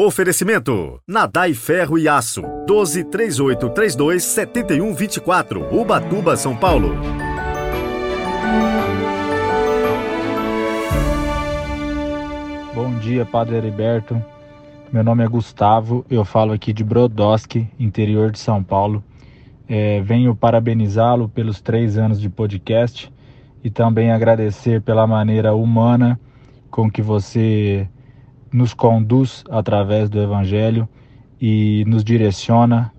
Oferecimento: Nadai Ferro e Aço. 12 3832 7124. Ubatuba, São Paulo. Bom dia, Padre Heriberto. Meu nome é Gustavo, eu falo aqui de Brodowski, interior de São Paulo. É, venho parabenizá-lo pelos três anos de podcast e também agradecer pela maneira humana com que você nos conduz através do Evangelho e nos direciona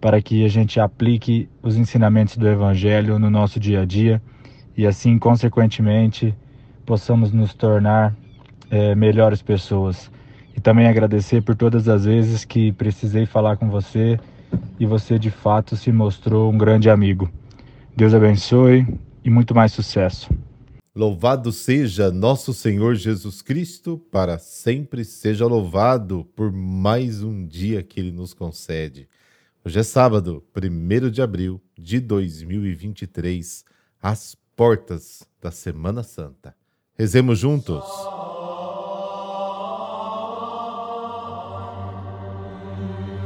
para que a gente aplique os ensinamentos do Evangelho no nosso dia a dia e assim, consequentemente, possamos nos tornar é, melhores pessoas. E também agradecer por todas as vezes que precisei falar com você e você de fato se mostrou um grande amigo. Deus abençoe e muito mais sucesso. Louvado seja nosso Senhor Jesus Cristo, para sempre seja louvado por mais um dia que ele nos concede. Hoje é sábado, 1 de abril de 2023, às portas da Semana Santa. Rezemos juntos.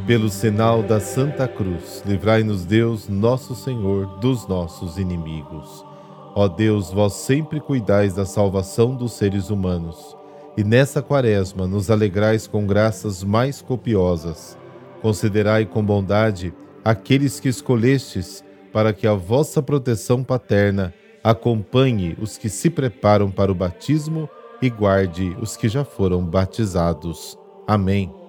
Pelo sinal da Santa Cruz, livrai-nos Deus, nosso Senhor, dos nossos inimigos. Ó Deus, vós sempre cuidais da salvação dos seres humanos, e nessa quaresma nos alegrais com graças mais copiosas. Considerai com bondade aqueles que escolhestes para que a vossa proteção paterna acompanhe os que se preparam para o batismo e guarde os que já foram batizados. Amém.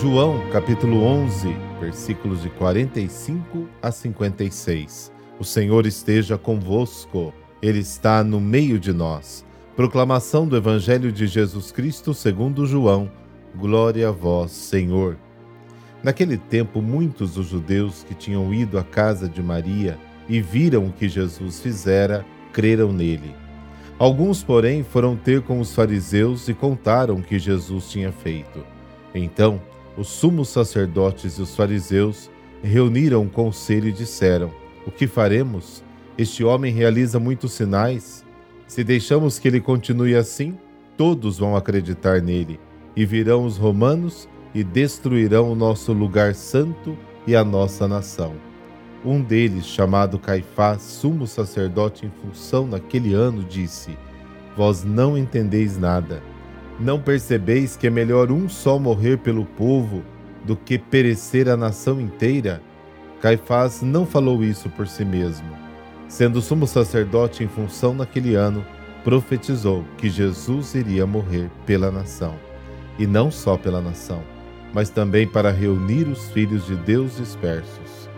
João capítulo 11, versículos de 45 a 56. O Senhor esteja convosco, Ele está no meio de nós. Proclamação do Evangelho de Jesus Cristo segundo João. Glória a vós, Senhor. Naquele tempo, muitos dos judeus que tinham ido à casa de Maria e viram o que Jesus fizera, creram nele. Alguns, porém, foram ter com os fariseus e contaram o que Jesus tinha feito. Então, os sumos sacerdotes e os fariseus reuniram o conselho e disseram: O que faremos? Este homem realiza muitos sinais. Se deixamos que ele continue assim, todos vão acreditar nele, e virão os romanos e destruirão o nosso lugar santo e a nossa nação. Um deles, chamado Caifás, sumo sacerdote em função naquele ano, disse: Vós não entendeis nada não percebeis que é melhor um só morrer pelo povo do que perecer a nação inteira? Caifás não falou isso por si mesmo. Sendo sumo sacerdote em função naquele ano, profetizou que Jesus iria morrer pela nação. E não só pela nação, mas também para reunir os filhos de Deus dispersos.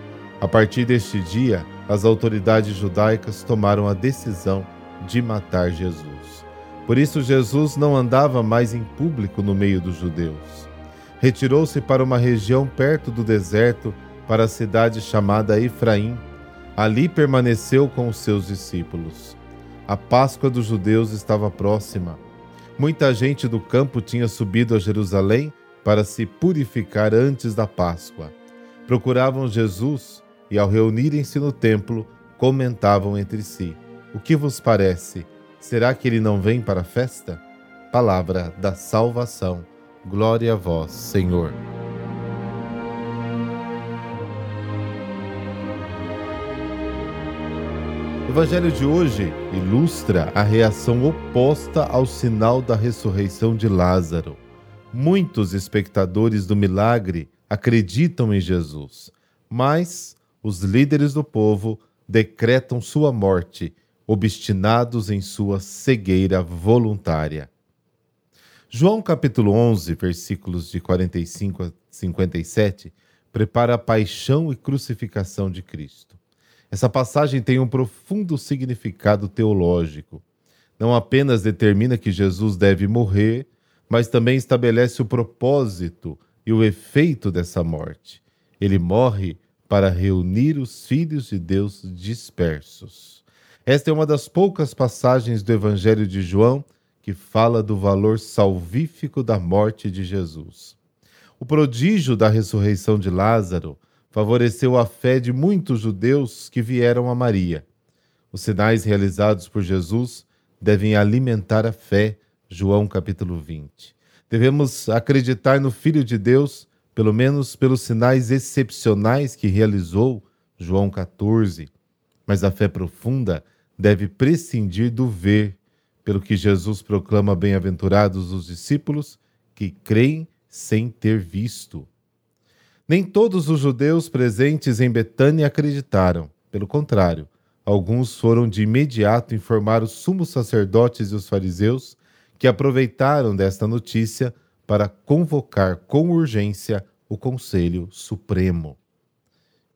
A partir deste dia, as autoridades judaicas tomaram a decisão de matar Jesus. Por isso, Jesus não andava mais em público no meio dos judeus. Retirou-se para uma região perto do deserto, para a cidade chamada Efraim. Ali permaneceu com os seus discípulos. A Páscoa dos judeus estava próxima. Muita gente do campo tinha subido a Jerusalém para se purificar antes da Páscoa. Procuravam Jesus e, ao reunirem-se no templo, comentavam entre si: O que vos parece? Será que ele não vem para a festa? Palavra da salvação. Glória a vós, Senhor. O Evangelho de hoje ilustra a reação oposta ao sinal da ressurreição de Lázaro. Muitos espectadores do milagre acreditam em Jesus, mas os líderes do povo decretam sua morte obstinados em sua cegueira voluntária. João capítulo 11, versículos de 45 a 57, prepara a paixão e crucificação de Cristo. Essa passagem tem um profundo significado teológico. Não apenas determina que Jesus deve morrer, mas também estabelece o propósito e o efeito dessa morte. Ele morre para reunir os filhos de Deus dispersos. Esta é uma das poucas passagens do Evangelho de João que fala do valor salvífico da morte de Jesus. O prodígio da ressurreição de Lázaro favoreceu a fé de muitos judeus que vieram a Maria. Os sinais realizados por Jesus devem alimentar a fé. João capítulo 20. Devemos acreditar no Filho de Deus, pelo menos pelos sinais excepcionais que realizou. João 14. Mas a fé profunda deve prescindir do ver, pelo que Jesus proclama bem-aventurados os discípulos que creem sem ter visto. Nem todos os judeus presentes em Betânia acreditaram. Pelo contrário, alguns foram de imediato informar os sumos sacerdotes e os fariseus, que aproveitaram desta notícia para convocar com urgência o Conselho Supremo.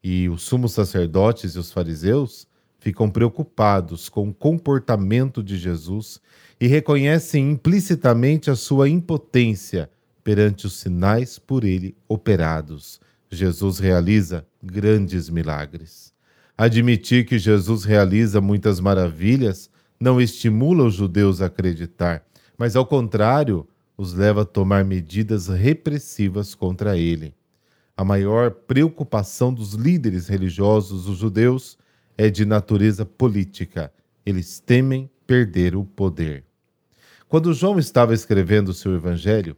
E os sumos sacerdotes e os fariseus ficam preocupados com o comportamento de Jesus e reconhecem implicitamente a sua impotência perante os sinais por ele operados. Jesus realiza grandes milagres. Admitir que Jesus realiza muitas maravilhas não estimula os judeus a acreditar, mas ao contrário, os leva a tomar medidas repressivas contra ele. A maior preocupação dos líderes religiosos, os judeus, é de natureza política. Eles temem perder o poder. Quando João estava escrevendo o seu evangelho,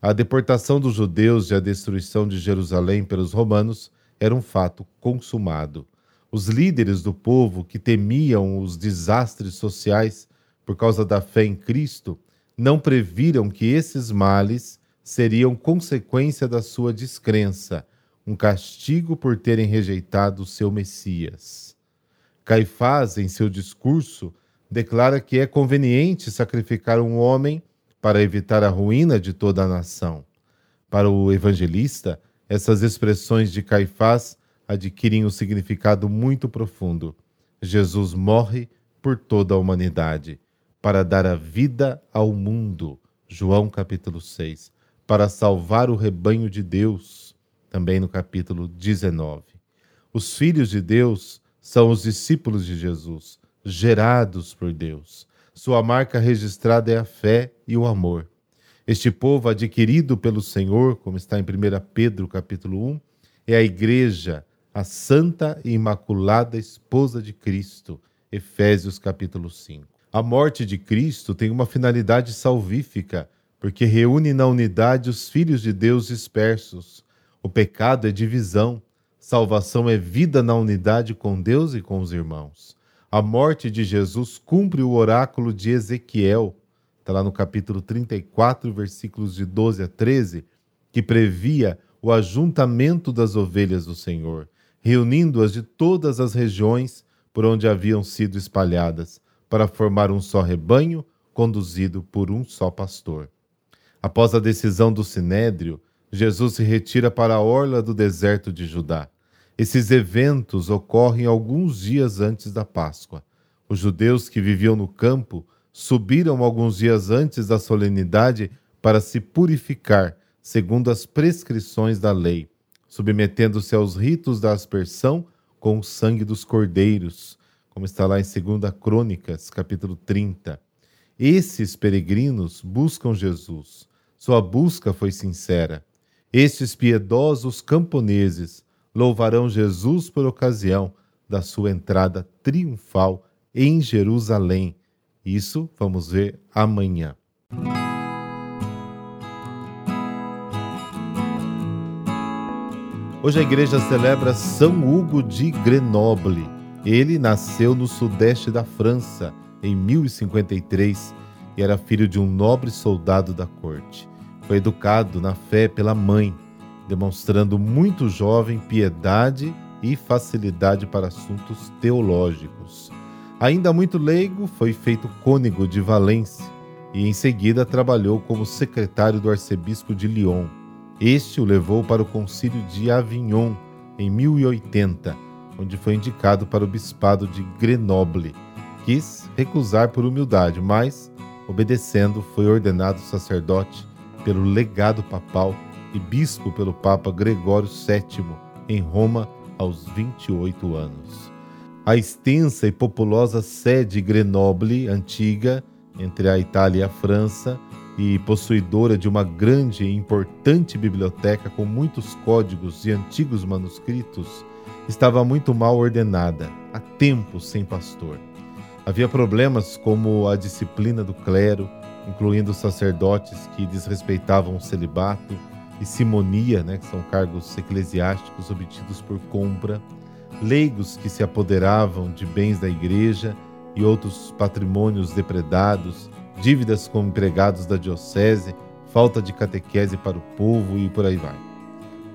a deportação dos judeus e a destruição de Jerusalém pelos romanos era um fato consumado. Os líderes do povo, que temiam os desastres sociais por causa da fé em Cristo, não previram que esses males seriam consequência da sua descrença, um castigo por terem rejeitado o seu Messias. Caifás, em seu discurso, declara que é conveniente sacrificar um homem para evitar a ruína de toda a nação. Para o evangelista, essas expressões de Caifás adquirem um significado muito profundo. Jesus morre por toda a humanidade, para dar a vida ao mundo. João capítulo 6. Para salvar o rebanho de Deus. Também no capítulo 19. Os filhos de Deus são os discípulos de Jesus, gerados por Deus. Sua marca registrada é a fé e o amor. Este povo adquirido pelo Senhor, como está em 1 Pedro capítulo 1, é a igreja, a santa e imaculada esposa de Cristo. Efésios capítulo 5. A morte de Cristo tem uma finalidade salvífica, porque reúne na unidade os filhos de Deus dispersos. O pecado é divisão, salvação é vida na unidade com Deus e com os irmãos a morte de Jesus cumpre o oráculo de Ezequiel, está lá no capítulo 34, versículos de 12 a 13, que previa o ajuntamento das ovelhas do Senhor, reunindo-as de todas as regiões por onde haviam sido espalhadas, para formar um só rebanho, conduzido por um só pastor. Após a decisão do Sinédrio, Jesus se retira para a orla do deserto de Judá. Esses eventos ocorrem alguns dias antes da Páscoa. Os judeus que viviam no campo subiram alguns dias antes da solenidade para se purificar, segundo as prescrições da lei, submetendo-se aos ritos da aspersão com o sangue dos cordeiros, como está lá em 2 Crônicas, capítulo 30. Esses peregrinos buscam Jesus. Sua busca foi sincera. Estes piedosos camponeses louvarão Jesus por ocasião da sua entrada triunfal em Jerusalém. Isso vamos ver amanhã. Hoje a igreja celebra São Hugo de Grenoble. Ele nasceu no sudeste da França em 1053 e era filho de um nobre soldado da corte. Foi educado na fé pela mãe demonstrando muito jovem piedade e facilidade para assuntos teológicos. Ainda muito leigo, foi feito cônego de Valência e em seguida trabalhou como secretário do arcebispo de Lyon. Este o levou para o concílio de Avignon em 1080, onde foi indicado para o bispado de Grenoble. Quis recusar por humildade, mas, obedecendo, foi ordenado sacerdote pelo legado papal e bispo pelo Papa Gregório VII em Roma aos 28 anos. A extensa e populosa sede Grenoble, antiga, entre a Itália e a França, e possuidora de uma grande e importante biblioteca com muitos códigos e antigos manuscritos, estava muito mal ordenada, há tempos sem pastor. Havia problemas como a disciplina do clero, incluindo sacerdotes que desrespeitavam o celibato, e simonia, né, que são cargos eclesiásticos obtidos por compra, leigos que se apoderavam de bens da igreja e outros patrimônios depredados, dívidas com empregados da diocese, falta de catequese para o povo e por aí vai.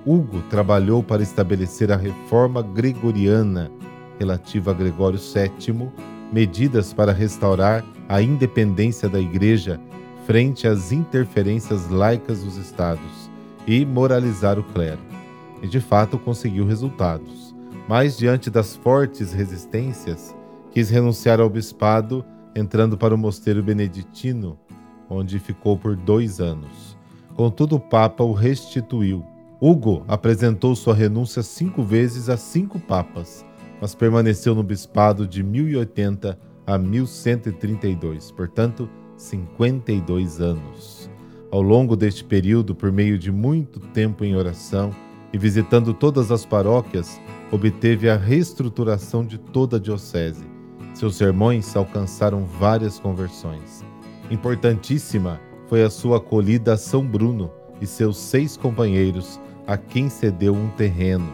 Hugo trabalhou para estabelecer a reforma gregoriana relativa a Gregório VII, medidas para restaurar a independência da Igreja frente às interferências laicas dos estados e moralizar o clero. E de fato conseguiu resultados. Mas diante das fortes resistências, quis renunciar ao bispado, entrando para o mosteiro beneditino, onde ficou por dois anos. Contudo, o Papa o restituiu. Hugo apresentou sua renúncia cinco vezes a cinco papas, mas permaneceu no bispado de 1080 a 1132, portanto, 52 anos. Ao longo deste período, por meio de muito tempo em oração e visitando todas as paróquias, obteve a reestruturação de toda a diocese. Seus sermões alcançaram várias conversões. Importantíssima foi a sua acolhida a São Bruno e seus seis companheiros, a quem cedeu um terreno,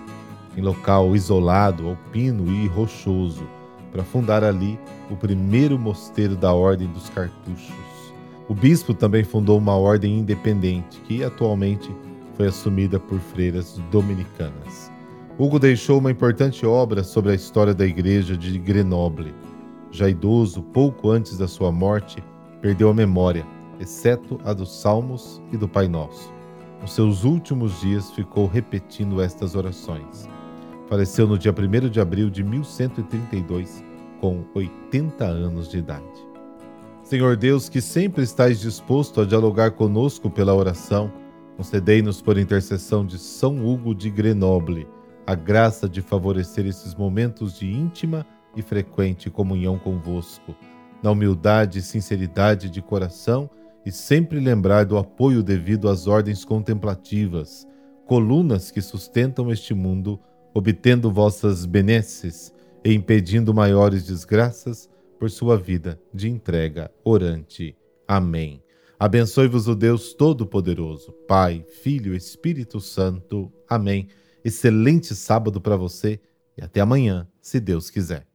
em local isolado, alpino e rochoso, para fundar ali o primeiro mosteiro da Ordem dos Cartuchos. O bispo também fundou uma ordem independente, que atualmente foi assumida por freiras dominicanas. Hugo deixou uma importante obra sobre a história da igreja de Grenoble. Já idoso, pouco antes da sua morte, perdeu a memória, exceto a dos Salmos e do Pai Nosso. Nos seus últimos dias ficou repetindo estas orações. Faleceu no dia 1 de abril de 1132, com 80 anos de idade. Senhor Deus, que sempre estais disposto a dialogar conosco pela oração, concedei-nos por intercessão de São Hugo de Grenoble a graça de favorecer esses momentos de íntima e frequente comunhão convosco, na humildade e sinceridade de coração e sempre lembrar do apoio devido às ordens contemplativas, colunas que sustentam este mundo, obtendo vossas benesses e impedindo maiores desgraças por sua vida de entrega orante. Amém. Abençoe-vos o Deus Todo-Poderoso, Pai, Filho Espírito Santo. Amém. Excelente sábado para você e até amanhã, se Deus quiser.